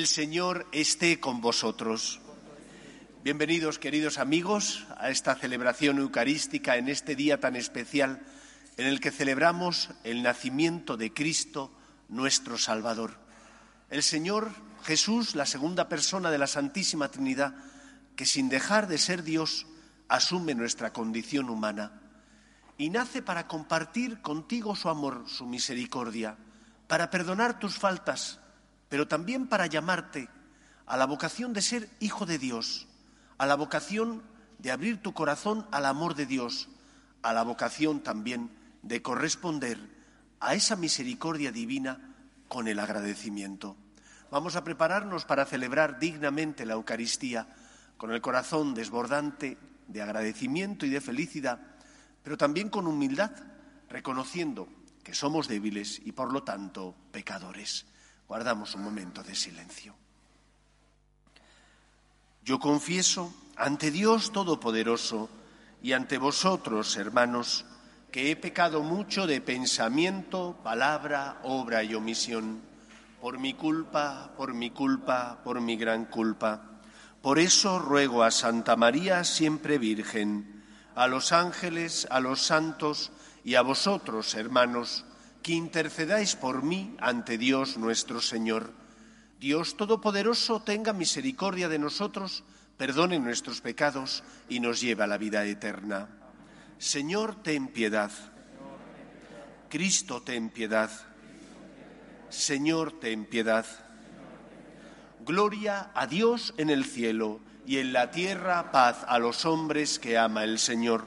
El Señor esté con vosotros. Bienvenidos, queridos amigos, a esta celebración eucarística en este día tan especial en el que celebramos el nacimiento de Cristo, nuestro Salvador. El Señor Jesús, la segunda persona de la Santísima Trinidad, que sin dejar de ser Dios, asume nuestra condición humana y nace para compartir contigo su amor, su misericordia, para perdonar tus faltas, pero también para llamarte a la vocación de ser hijo de Dios, a la vocación de abrir tu corazón al amor de Dios, a la vocación también de corresponder a esa misericordia divina con el agradecimiento. Vamos a prepararnos para celebrar dignamente la Eucaristía con el corazón desbordante de agradecimiento y de felicidad pero también con humildad, reconociendo que somos débiles y por lo tanto pecadores. Guardamos un momento de silencio. Yo confieso ante Dios Todopoderoso y ante vosotros, hermanos, que he pecado mucho de pensamiento, palabra, obra y omisión, por mi culpa, por mi culpa, por mi gran culpa. Por eso ruego a Santa María, siempre Virgen, a los ángeles, a los santos y a vosotros, hermanos, que intercedáis por mí ante Dios nuestro Señor. Dios Todopoderoso tenga misericordia de nosotros, perdone nuestros pecados y nos lleve a la vida eterna. Señor, ten piedad. Cristo, ten piedad. Señor, ten piedad. Gloria a Dios en el cielo y en la tierra paz a los hombres que ama el Señor.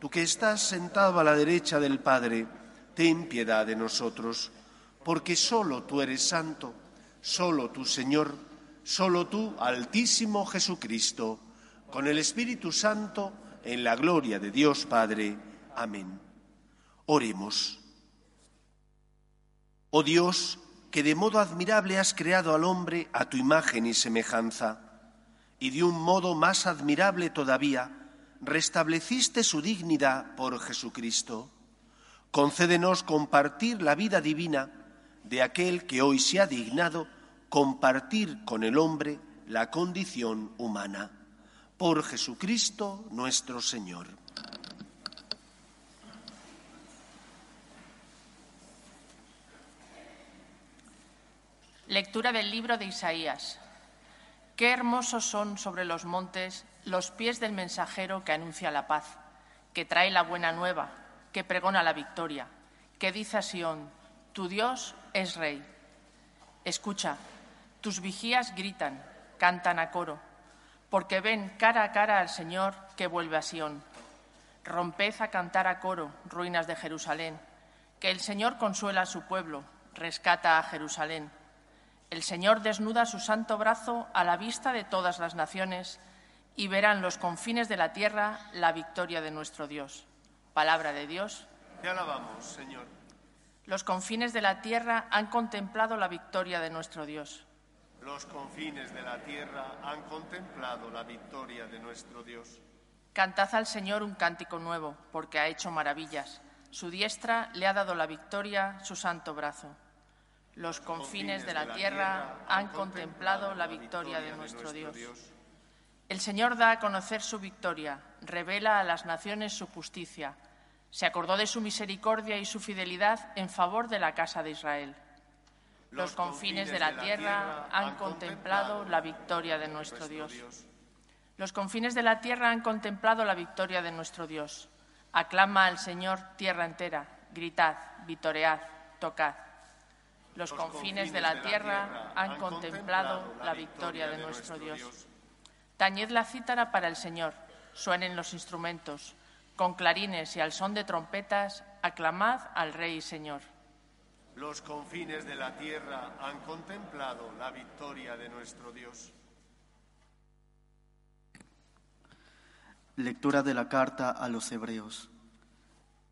Tú que estás sentado a la derecha del Padre, ten piedad de nosotros, porque solo tú eres santo, solo tú Señor, solo tú Altísimo Jesucristo, con el Espíritu Santo, en la gloria de Dios Padre. Amén. Oremos. Oh Dios, que de modo admirable has creado al hombre a tu imagen y semejanza y de un modo más admirable todavía, restableciste su dignidad por Jesucristo. Concédenos compartir la vida divina de aquel que hoy se ha dignado compartir con el hombre la condición humana. Por Jesucristo nuestro Señor. Lectura del libro de Isaías. Qué hermosos son sobre los montes los pies del mensajero que anuncia la paz, que trae la buena nueva, que pregona la victoria, que dice a Sión, tu Dios es rey. Escucha, tus vigías gritan, cantan a coro, porque ven cara a cara al Señor que vuelve a Sión. Romped a cantar a coro, ruinas de Jerusalén, que el Señor consuela a su pueblo, rescata a Jerusalén el Señor desnuda su santo brazo a la vista de todas las naciones y verán los confines de la tierra la victoria de nuestro Dios. Palabra de Dios. Te alabamos, Señor. Los confines de la tierra han contemplado la victoria de nuestro Dios. Los confines de la tierra han contemplado la victoria de nuestro Dios. Cantad al Señor un cántico nuevo, porque ha hecho maravillas. Su diestra le ha dado la victoria, su santo brazo. Los confines de la tierra han contemplado la victoria de nuestro Dios. El Señor da a conocer su victoria, revela a las naciones su justicia. Se acordó de su misericordia y su fidelidad en favor de la casa de Israel. Los confines de la tierra han contemplado la victoria de nuestro Dios. Los confines de la tierra han contemplado la victoria de nuestro Dios. Aclama al Señor tierra entera, gritad, vitoread, tocad. Los confines de la tierra han contemplado la victoria de nuestro Dios. Tañed la cítara para el Señor, suenen los instrumentos, con clarines y al son de trompetas, aclamad al Rey y Señor. Los confines de la tierra han contemplado la victoria de nuestro Dios. Lectura de la carta a los Hebreos.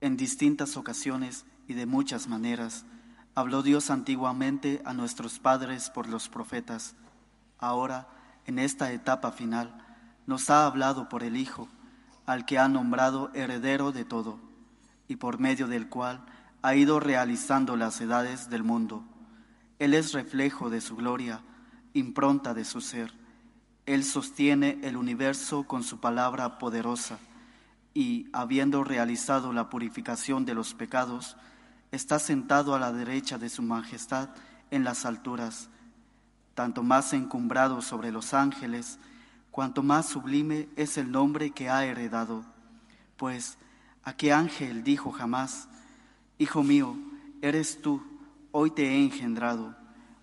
En distintas ocasiones y de muchas maneras habló Dios antiguamente a nuestros padres por los profetas. Ahora, en esta etapa final, nos ha hablado por el Hijo, al que ha nombrado heredero de todo, y por medio del cual ha ido realizando las edades del mundo. Él es reflejo de su gloria, impronta de su ser. Él sostiene el universo con su palabra poderosa y, habiendo realizado la purificación de los pecados, está sentado a la derecha de su majestad en las alturas, tanto más encumbrado sobre los ángeles, cuanto más sublime es el nombre que ha heredado. Pues, ¿a qué ángel dijo jamás, Hijo mío, eres tú, hoy te he engendrado,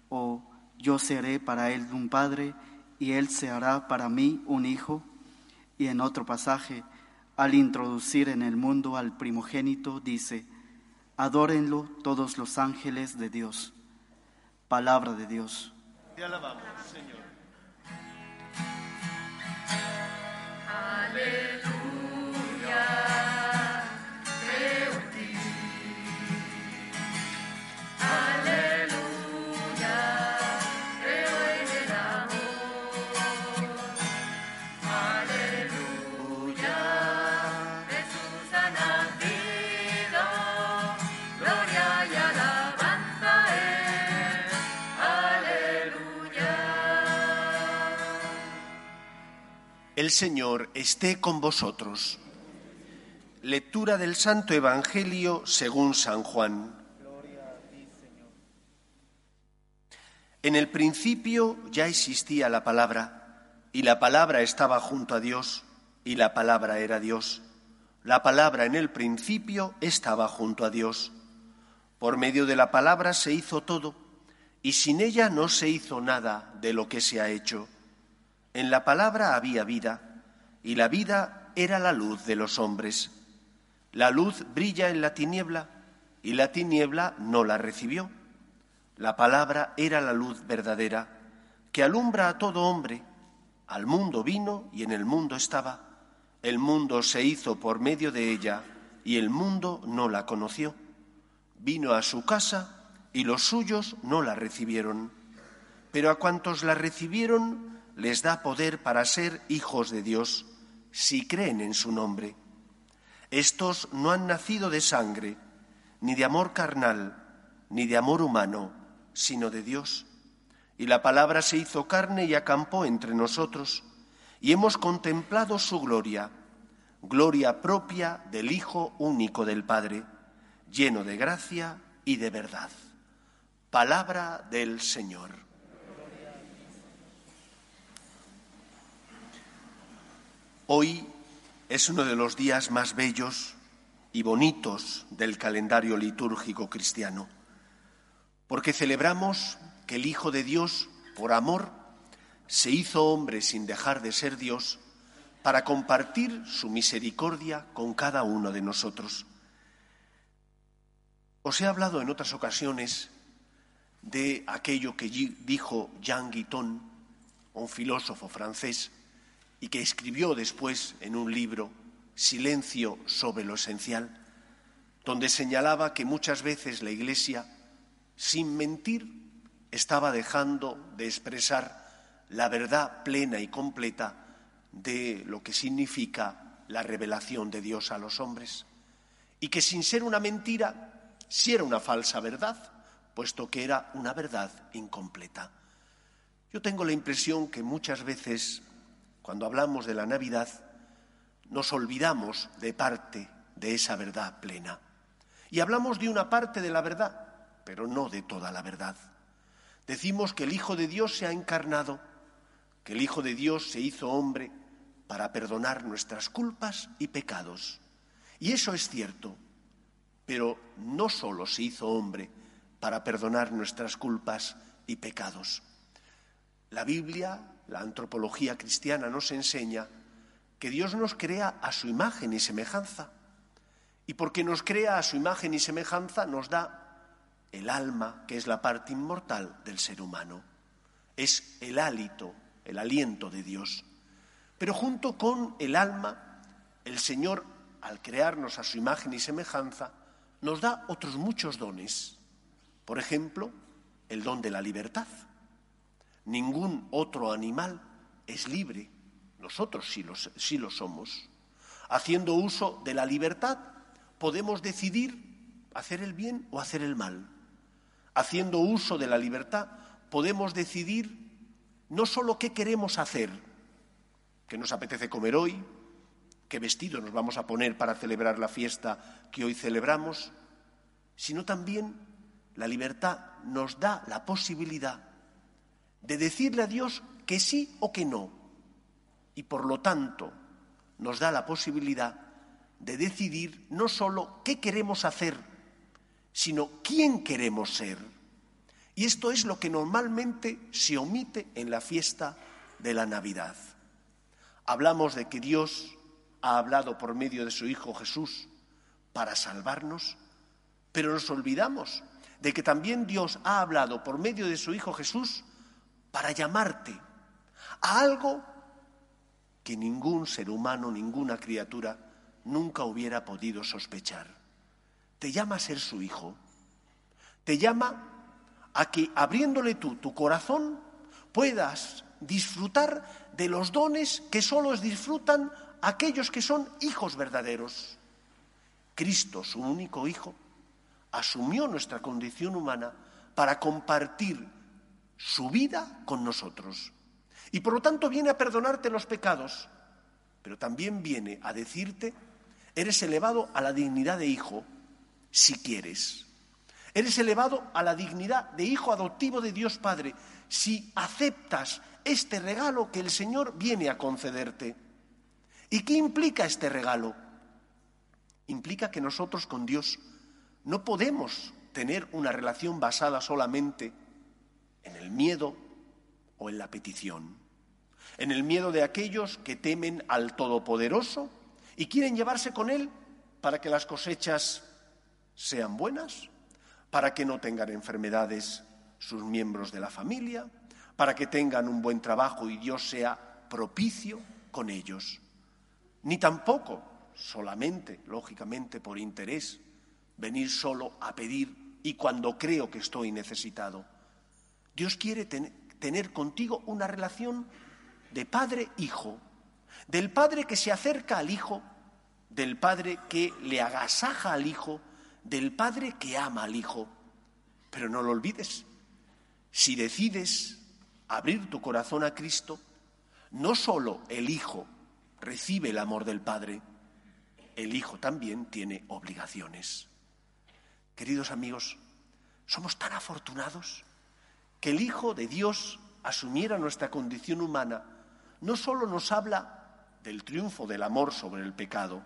o yo seré para él un padre y él se hará para mí un hijo? Y en otro pasaje, al introducir en el mundo al primogénito, dice, Adórenlo todos los ángeles de Dios. Palabra de Dios. Te alabamos, Señor. Jesús El Señor esté con vosotros. Lectura del Santo Evangelio según San Juan. En el principio ya existía la palabra, y la palabra estaba junto a Dios, y la palabra era Dios. La palabra en el principio estaba junto a Dios. Por medio de la palabra se hizo todo, y sin ella no se hizo nada de lo que se ha hecho. En la palabra había vida, y la vida era la luz de los hombres. La luz brilla en la tiniebla, y la tiniebla no la recibió. La palabra era la luz verdadera, que alumbra a todo hombre. Al mundo vino y en el mundo estaba. El mundo se hizo por medio de ella, y el mundo no la conoció. Vino a su casa, y los suyos no la recibieron. Pero a cuantos la recibieron, les da poder para ser hijos de Dios, si creen en su nombre. Estos no han nacido de sangre, ni de amor carnal, ni de amor humano, sino de Dios. Y la palabra se hizo carne y acampó entre nosotros, y hemos contemplado su gloria, gloria propia del Hijo único del Padre, lleno de gracia y de verdad. Palabra del Señor. Hoy es uno de los días más bellos y bonitos del calendario litúrgico cristiano, porque celebramos que el Hijo de Dios, por amor, se hizo hombre sin dejar de ser Dios para compartir su misericordia con cada uno de nosotros. Os he hablado en otras ocasiones de aquello que dijo Jean Guiton, un filósofo francés, y que escribió después en un libro, Silencio sobre lo esencial, donde señalaba que muchas veces la Iglesia, sin mentir, estaba dejando de expresar la verdad plena y completa de lo que significa la revelación de Dios a los hombres. Y que sin ser una mentira, sí era una falsa verdad, puesto que era una verdad incompleta. Yo tengo la impresión que muchas veces, cuando hablamos de la Navidad, nos olvidamos de parte de esa verdad plena. Y hablamos de una parte de la verdad, pero no de toda la verdad. Decimos que el Hijo de Dios se ha encarnado, que el Hijo de Dios se hizo hombre para perdonar nuestras culpas y pecados. Y eso es cierto, pero no solo se hizo hombre para perdonar nuestras culpas y pecados. La Biblia, la antropología cristiana nos enseña que Dios nos crea a su imagen y semejanza. Y porque nos crea a su imagen y semejanza nos da el alma, que es la parte inmortal del ser humano. Es el hálito, el aliento de Dios. Pero junto con el alma, el Señor, al crearnos a su imagen y semejanza, nos da otros muchos dones. Por ejemplo, el don de la libertad. Ningún otro animal es libre. Nosotros sí lo, sí lo somos. Haciendo uso de la libertad, podemos decidir hacer el bien o hacer el mal. Haciendo uso de la libertad, podemos decidir no solo qué queremos hacer, qué nos apetece comer hoy, qué vestido nos vamos a poner para celebrar la fiesta que hoy celebramos, sino también la libertad nos da la posibilidad de decirle a Dios que sí o que no. Y por lo tanto nos da la posibilidad de decidir no solo qué queremos hacer, sino quién queremos ser. Y esto es lo que normalmente se omite en la fiesta de la Navidad. Hablamos de que Dios ha hablado por medio de su Hijo Jesús para salvarnos, pero nos olvidamos de que también Dios ha hablado por medio de su Hijo Jesús para llamarte a algo que ningún ser humano, ninguna criatura nunca hubiera podido sospechar. Te llama a ser su hijo. Te llama a que abriéndole tú tu corazón puedas disfrutar de los dones que solo disfrutan aquellos que son hijos verdaderos. Cristo, su único hijo, asumió nuestra condición humana para compartir su vida con nosotros. Y por lo tanto viene a perdonarte los pecados, pero también viene a decirte, eres elevado a la dignidad de hijo, si quieres. Eres elevado a la dignidad de hijo adoptivo de Dios Padre, si aceptas este regalo que el Señor viene a concederte. ¿Y qué implica este regalo? Implica que nosotros con Dios no podemos tener una relación basada solamente en el miedo o en la petición, en el miedo de aquellos que temen al Todopoderoso y quieren llevarse con Él para que las cosechas sean buenas, para que no tengan enfermedades sus miembros de la familia, para que tengan un buen trabajo y Dios sea propicio con ellos. Ni tampoco solamente, lógicamente, por interés, venir solo a pedir y cuando creo que estoy necesitado. Dios quiere tener contigo una relación de padre-hijo, del padre que se acerca al hijo, del padre que le agasaja al hijo, del padre que ama al hijo. Pero no lo olvides, si decides abrir tu corazón a Cristo, no solo el hijo recibe el amor del padre, el hijo también tiene obligaciones. Queridos amigos, somos tan afortunados que el Hijo de Dios asumiera nuestra condición humana. No solo nos habla del triunfo del amor sobre el pecado,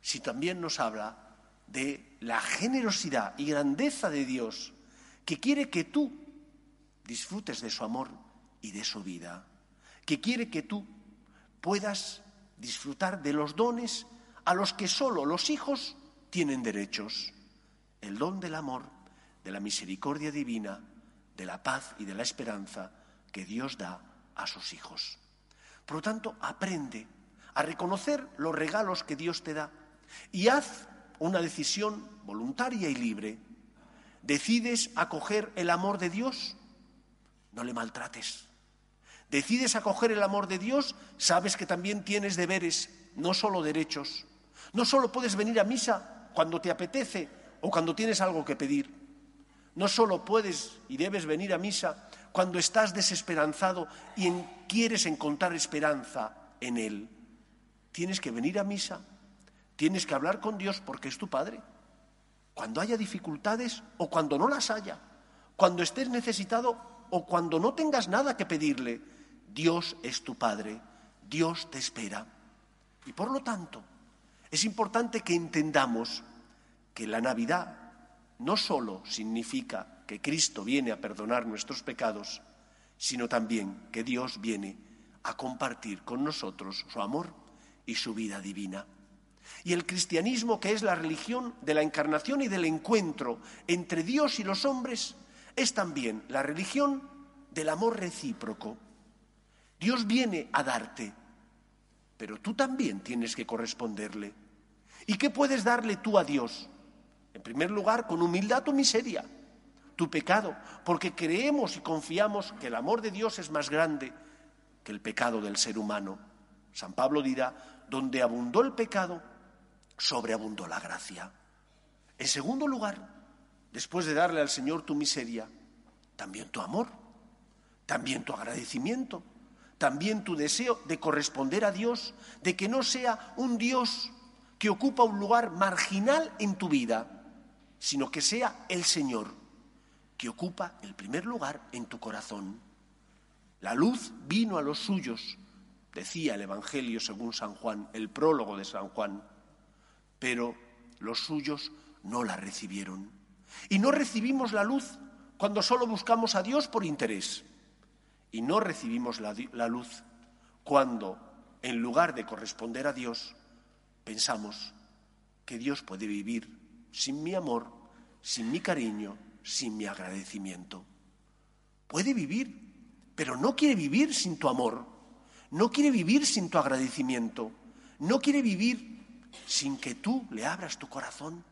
sino también nos habla de la generosidad y grandeza de Dios que quiere que tú disfrutes de su amor y de su vida, que quiere que tú puedas disfrutar de los dones a los que solo los hijos tienen derechos el don del amor, de la misericordia divina, de la paz y de la esperanza que Dios da a sus hijos. Por lo tanto, aprende a reconocer los regalos que Dios te da y haz una decisión voluntaria y libre. ¿Decides acoger el amor de Dios? No le maltrates. ¿Decides acoger el amor de Dios? Sabes que también tienes deberes, no solo derechos. No solo puedes venir a misa cuando te apetece o cuando tienes algo que pedir. No solo puedes y debes venir a misa cuando estás desesperanzado y quieres encontrar esperanza en Él. Tienes que venir a misa, tienes que hablar con Dios porque es tu Padre. Cuando haya dificultades o cuando no las haya, cuando estés necesitado o cuando no tengas nada que pedirle, Dios es tu Padre, Dios te espera. Y por lo tanto, es importante que entendamos que la Navidad no solo significa que Cristo viene a perdonar nuestros pecados, sino también que Dios viene a compartir con nosotros su amor y su vida divina. Y el cristianismo, que es la religión de la encarnación y del encuentro entre Dios y los hombres, es también la religión del amor recíproco. Dios viene a darte, pero tú también tienes que corresponderle. ¿Y qué puedes darle tú a Dios? En primer lugar, con humildad tu miseria, tu pecado, porque creemos y confiamos que el amor de Dios es más grande que el pecado del ser humano. San Pablo dirá, donde abundó el pecado, sobreabundó la gracia. En segundo lugar, después de darle al Señor tu miseria, también tu amor, también tu agradecimiento, también tu deseo de corresponder a Dios, de que no sea un Dios que ocupa un lugar marginal en tu vida, sino que sea el Señor que ocupa el primer lugar en tu corazón. La luz vino a los suyos, decía el Evangelio según San Juan, el prólogo de San Juan, pero los suyos no la recibieron. Y no recibimos la luz cuando solo buscamos a Dios por interés. Y no recibimos la, la luz cuando, en lugar de corresponder a Dios, pensamos que Dios puede vivir sin mi amor, sin mi cariño, sin mi agradecimiento. Puede vivir, pero no quiere vivir sin tu amor, no quiere vivir sin tu agradecimiento, no quiere vivir sin que tú le abras tu corazón.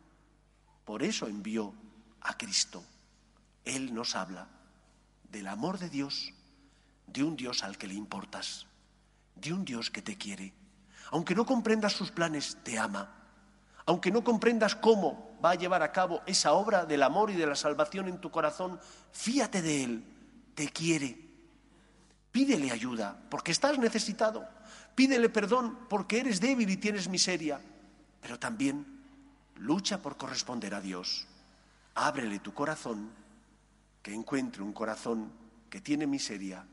Por eso envió a Cristo. Él nos habla del amor de Dios, de un Dios al que le importas, de un Dios que te quiere. Aunque no comprendas sus planes, te ama. Aunque no comprendas cómo va a llevar a cabo esa obra del amor y de la salvación en tu corazón, fíate de Él, te quiere. Pídele ayuda porque estás necesitado. Pídele perdón porque eres débil y tienes miseria. Pero también lucha por corresponder a Dios. Ábrele tu corazón, que encuentre un corazón que tiene miseria,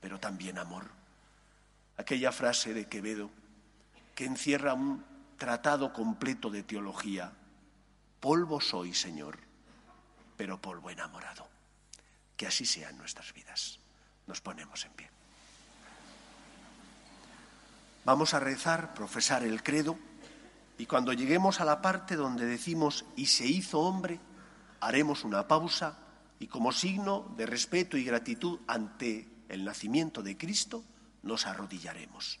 pero también amor. Aquella frase de Quevedo que encierra un tratado completo de teología. Polvo soy, Señor, pero polvo enamorado. Que así sean nuestras vidas. Nos ponemos en pie. Vamos a rezar, profesar el credo, y cuando lleguemos a la parte donde decimos y se hizo hombre, haremos una pausa y como signo de respeto y gratitud ante el nacimiento de Cristo, nos arrodillaremos.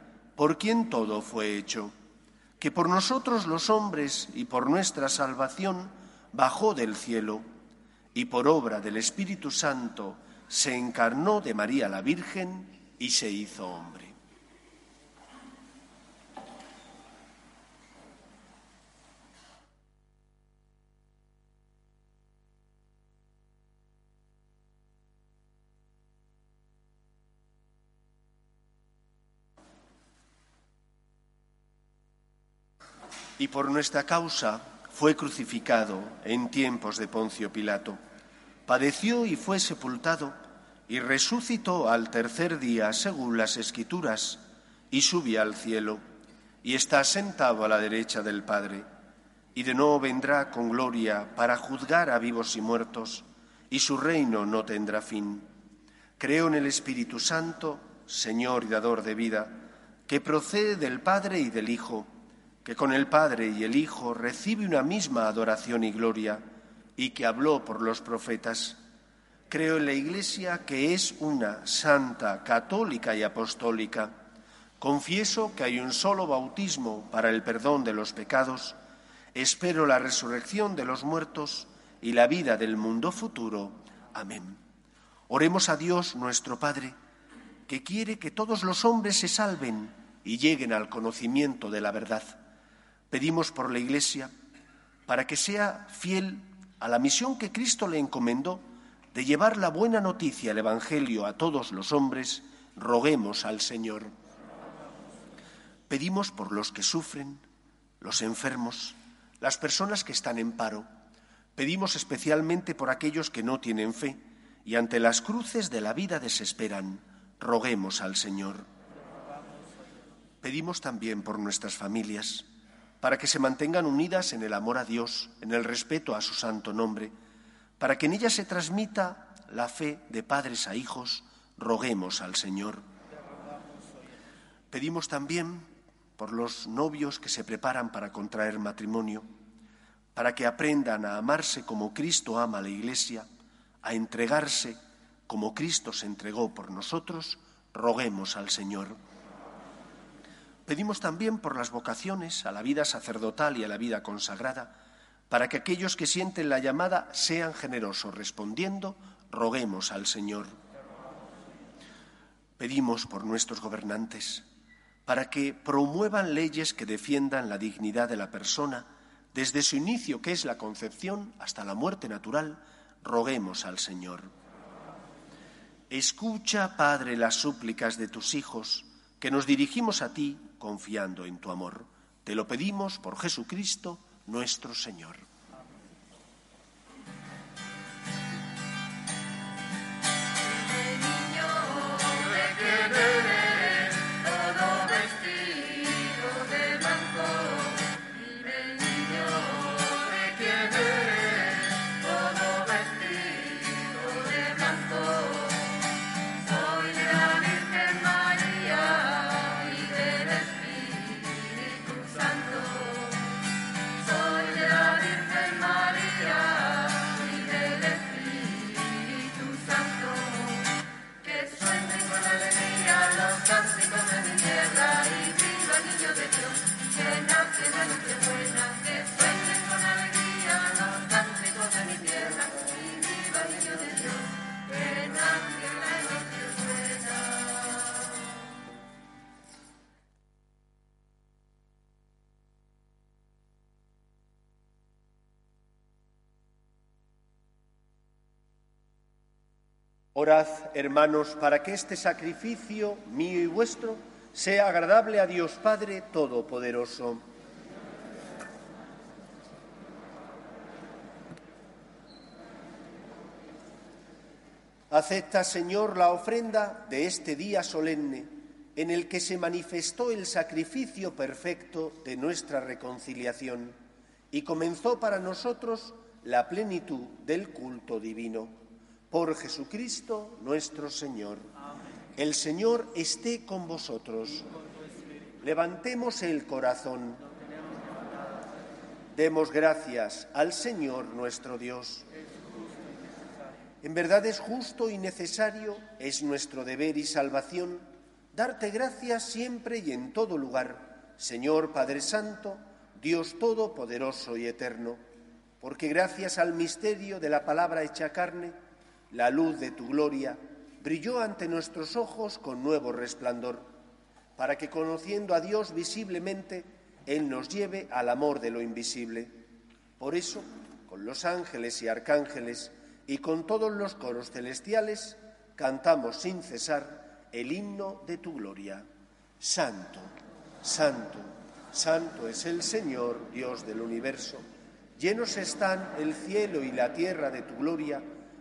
por quien todo fue hecho, que por nosotros los hombres y por nuestra salvación bajó del cielo y por obra del Espíritu Santo se encarnó de María la Virgen y se hizo hombre. Y por nuestra causa fue crucificado en tiempos de Poncio Pilato. Padeció y fue sepultado y resucitó al tercer día según las escrituras y subió al cielo y está sentado a la derecha del Padre y de nuevo vendrá con gloria para juzgar a vivos y muertos y su reino no tendrá fin. Creo en el Espíritu Santo, Señor y dador de vida, que procede del Padre y del Hijo, que con el Padre y el Hijo recibe una misma adoración y gloria, y que habló por los profetas. Creo en la Iglesia que es una santa, católica y apostólica. Confieso que hay un solo bautismo para el perdón de los pecados. Espero la resurrección de los muertos y la vida del mundo futuro. Amén. Oremos a Dios nuestro Padre, que quiere que todos los hombres se salven y lleguen al conocimiento de la verdad. Pedimos por la Iglesia para que sea fiel a la misión que Cristo le encomendó de llevar la buena noticia, el Evangelio, a todos los hombres, roguemos al Señor. Pedimos por los que sufren, los enfermos, las personas que están en paro. Pedimos especialmente por aquellos que no tienen fe y ante las cruces de la vida desesperan. Roguemos al Señor. Pedimos también por nuestras familias, para que se mantengan unidas en el amor a Dios, en el respeto a su santo nombre, para que en ellas se transmita la fe de padres a hijos, roguemos al Señor. Pedimos también por los novios que se preparan para contraer matrimonio, para que aprendan a amarse como Cristo ama a la Iglesia, a entregarse como Cristo se entregó por nosotros, roguemos al Señor. Pedimos también por las vocaciones a la vida sacerdotal y a la vida consagrada, para que aquellos que sienten la llamada sean generosos respondiendo, roguemos al Señor. Pedimos por nuestros gobernantes, para que promuevan leyes que defiendan la dignidad de la persona desde su inicio, que es la concepción, hasta la muerte natural, roguemos al Señor. Escucha, Padre, las súplicas de tus hijos, que nos dirigimos a ti confiando en tu amor. Te lo pedimos por Jesucristo nuestro Señor. Orad, hermanos, para que este sacrificio mío y vuestro sea agradable a Dios Padre Todopoderoso. Acepta, Señor, la ofrenda de este día solemne en el que se manifestó el sacrificio perfecto de nuestra reconciliación y comenzó para nosotros la plenitud del culto divino. Por Jesucristo nuestro Señor. El Señor esté con vosotros. Levantemos el corazón. Demos gracias al Señor nuestro Dios. En verdad es justo y necesario, es nuestro deber y salvación, darte gracias siempre y en todo lugar, Señor Padre Santo, Dios Todopoderoso y Eterno, porque gracias al misterio de la palabra hecha carne, la luz de tu gloria brilló ante nuestros ojos con nuevo resplandor, para que conociendo a Dios visiblemente, Él nos lleve al amor de lo invisible. Por eso, con los ángeles y arcángeles y con todos los coros celestiales, cantamos sin cesar el himno de tu gloria. Santo, santo, santo es el Señor, Dios del universo. Llenos están el cielo y la tierra de tu gloria.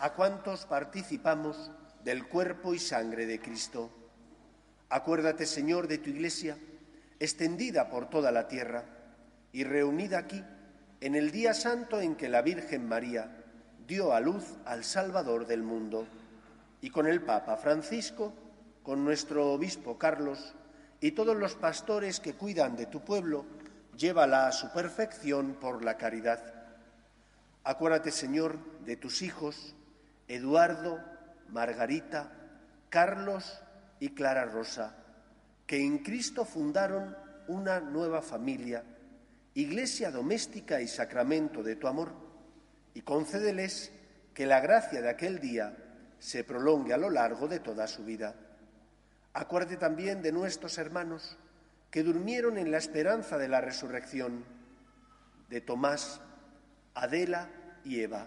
a cuantos participamos del cuerpo y sangre de Cristo. Acuérdate, Señor, de tu Iglesia, extendida por toda la tierra y reunida aquí en el día santo en que la Virgen María dio a luz al Salvador del mundo, y con el Papa Francisco, con nuestro obispo Carlos y todos los pastores que cuidan de tu pueblo, llévala a su perfección por la caridad. Acuérdate, Señor, de tus hijos, Eduardo, Margarita, Carlos y Clara Rosa, que en Cristo fundaron una nueva familia, iglesia doméstica y sacramento de tu amor, y concédeles que la gracia de aquel día se prolongue a lo largo de toda su vida. Acuerde también de nuestros hermanos que durmieron en la esperanza de la resurrección, de Tomás, Adela y Eva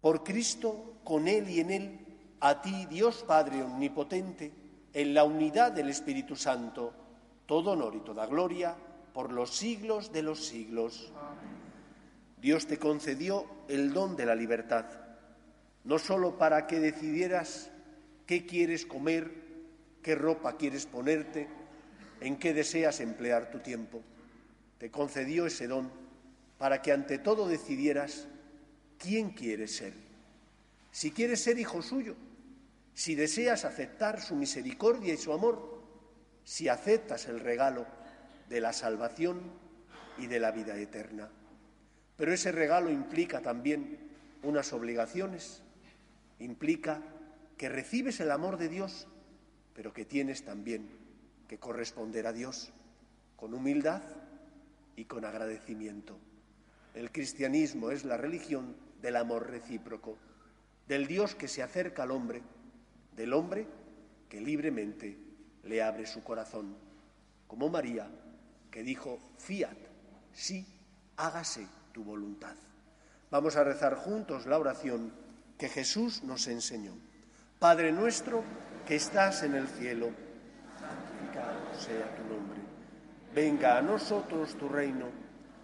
Por Cristo, con Él y en Él, a ti, Dios Padre Omnipotente, en la unidad del Espíritu Santo, todo honor y toda gloria por los siglos de los siglos. Dios te concedió el don de la libertad, no sólo para que decidieras qué quieres comer, qué ropa quieres ponerte, en qué deseas emplear tu tiempo. Te concedió ese don para que ante todo decidieras quién quieres ser. Si quieres ser hijo suyo, si deseas aceptar su misericordia y su amor, si aceptas el regalo de la salvación y de la vida eterna. Pero ese regalo implica también unas obligaciones, implica que recibes el amor de Dios, pero que tienes también que corresponder a Dios con humildad y con agradecimiento. El cristianismo es la religión del amor recíproco, del Dios que se acerca al hombre, del hombre que libremente le abre su corazón, como María, que dijo, fiat, sí, hágase tu voluntad. Vamos a rezar juntos la oración que Jesús nos enseñó. Padre nuestro que estás en el cielo, santificado sea tu nombre. Venga a nosotros tu reino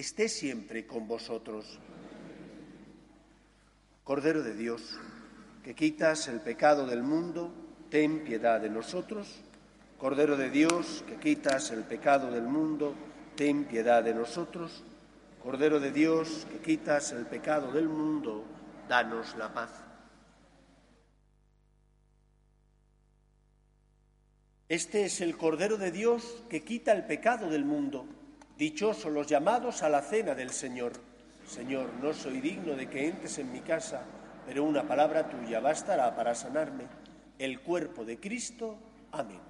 esté siempre con vosotros. Cordero de Dios, que quitas el pecado del mundo, ten piedad de nosotros. Cordero de Dios, que quitas el pecado del mundo, ten piedad de nosotros. Cordero de Dios, que quitas el pecado del mundo, danos la paz. Este es el Cordero de Dios que quita el pecado del mundo. Dichosos los llamados a la cena del Señor. Señor, no soy digno de que entres en mi casa, pero una palabra tuya bastará para sanarme. El cuerpo de Cristo. Amén.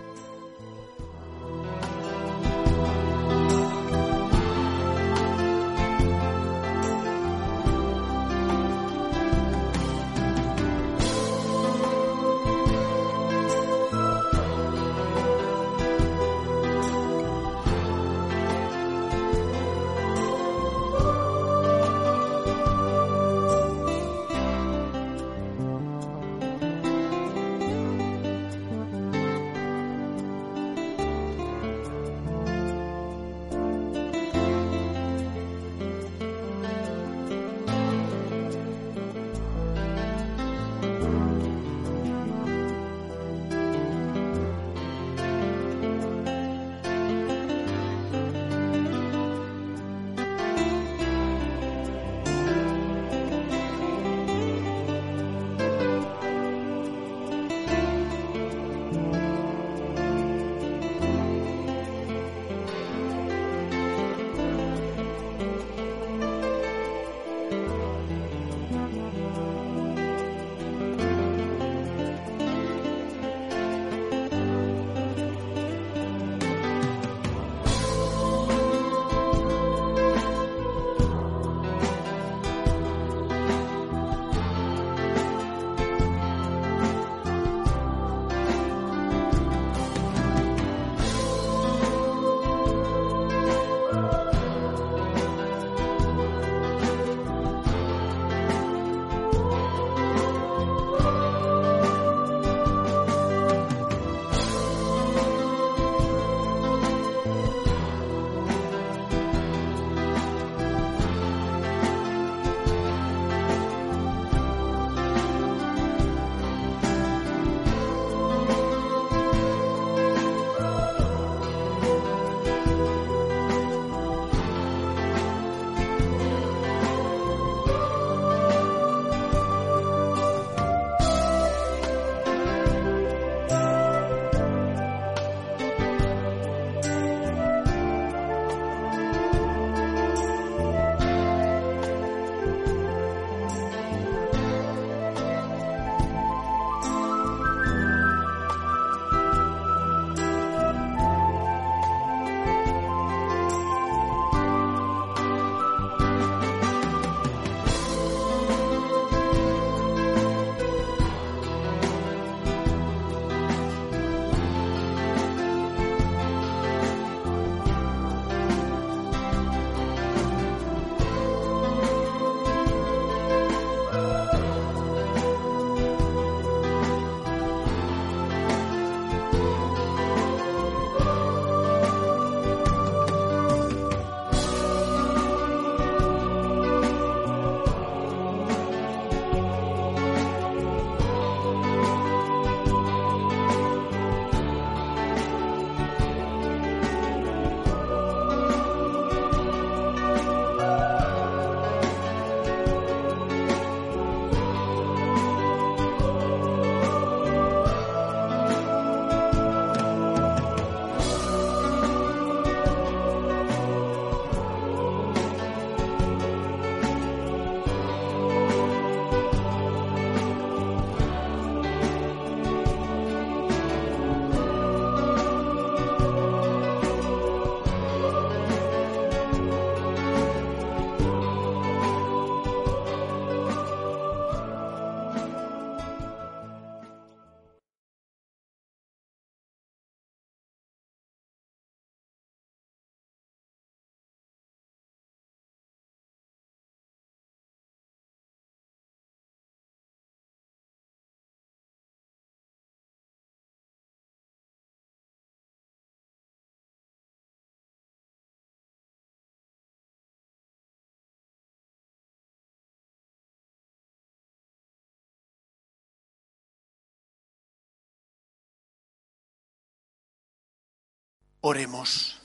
Oremos.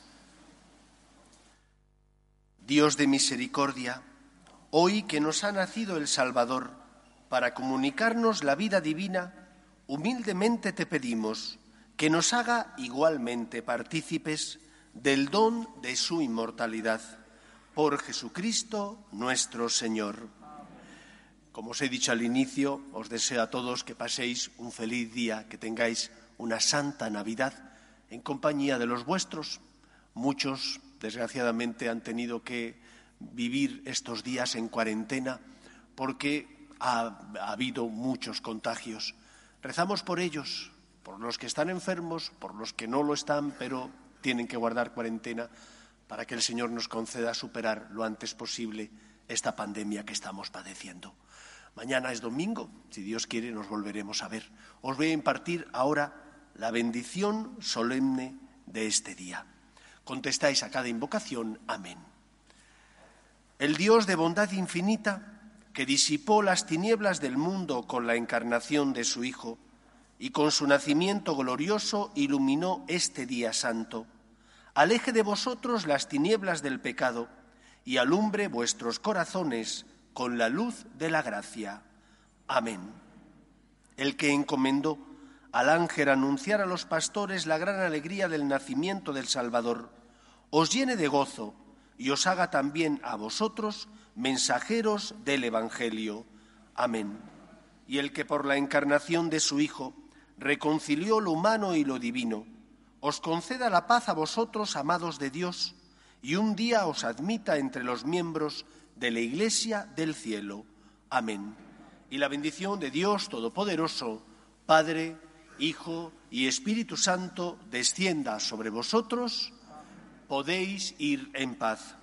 Dios de misericordia, hoy que nos ha nacido el Salvador para comunicarnos la vida divina, humildemente te pedimos que nos haga igualmente partícipes del don de su inmortalidad. Por Jesucristo nuestro Señor. Como os he dicho al inicio, os deseo a todos que paséis un feliz día, que tengáis una santa Navidad en compañía de los vuestros. Muchos, desgraciadamente, han tenido que vivir estos días en cuarentena porque ha, ha habido muchos contagios. Rezamos por ellos, por los que están enfermos, por los que no lo están, pero tienen que guardar cuarentena para que el Señor nos conceda superar lo antes posible esta pandemia que estamos padeciendo. Mañana es domingo, si Dios quiere nos volveremos a ver. Os voy a impartir ahora la bendición solemne de este día. Contestáis a cada invocación, amén. El Dios de bondad infinita, que disipó las tinieblas del mundo con la encarnación de su Hijo, y con su nacimiento glorioso iluminó este día santo, aleje de vosotros las tinieblas del pecado y alumbre vuestros corazones con la luz de la gracia. Amén. El que encomendó al ángel anunciar a los pastores la gran alegría del nacimiento del Salvador, os llene de gozo y os haga también a vosotros mensajeros del Evangelio. Amén. Y el que por la encarnación de su Hijo reconcilió lo humano y lo divino, os conceda la paz a vosotros, amados de Dios, y un día os admita entre los miembros de la Iglesia del cielo. Amén. Y la bendición de Dios Todopoderoso, Padre, Hijo y Espíritu Santo, descienda sobre vosotros. Podéis ir en paz.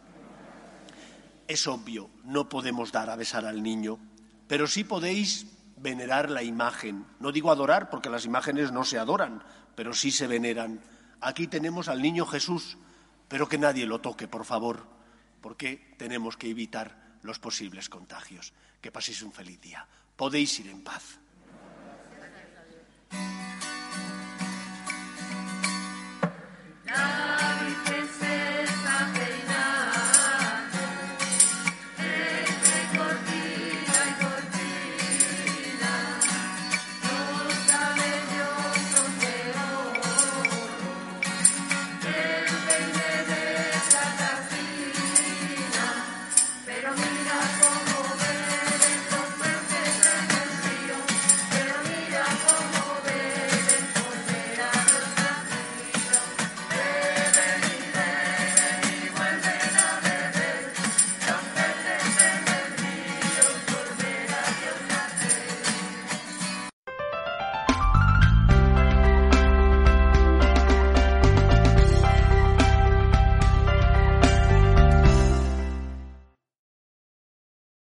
Es obvio, no podemos dar a besar al niño, pero sí podéis venerar la imagen. No digo adorar porque las imágenes no se adoran, pero sí se veneran. Aquí tenemos al niño Jesús, pero que nadie lo toque, por favor, porque tenemos que evitar los posibles contagios. Que paséis un feliz día. Podéis ir en paz. Now.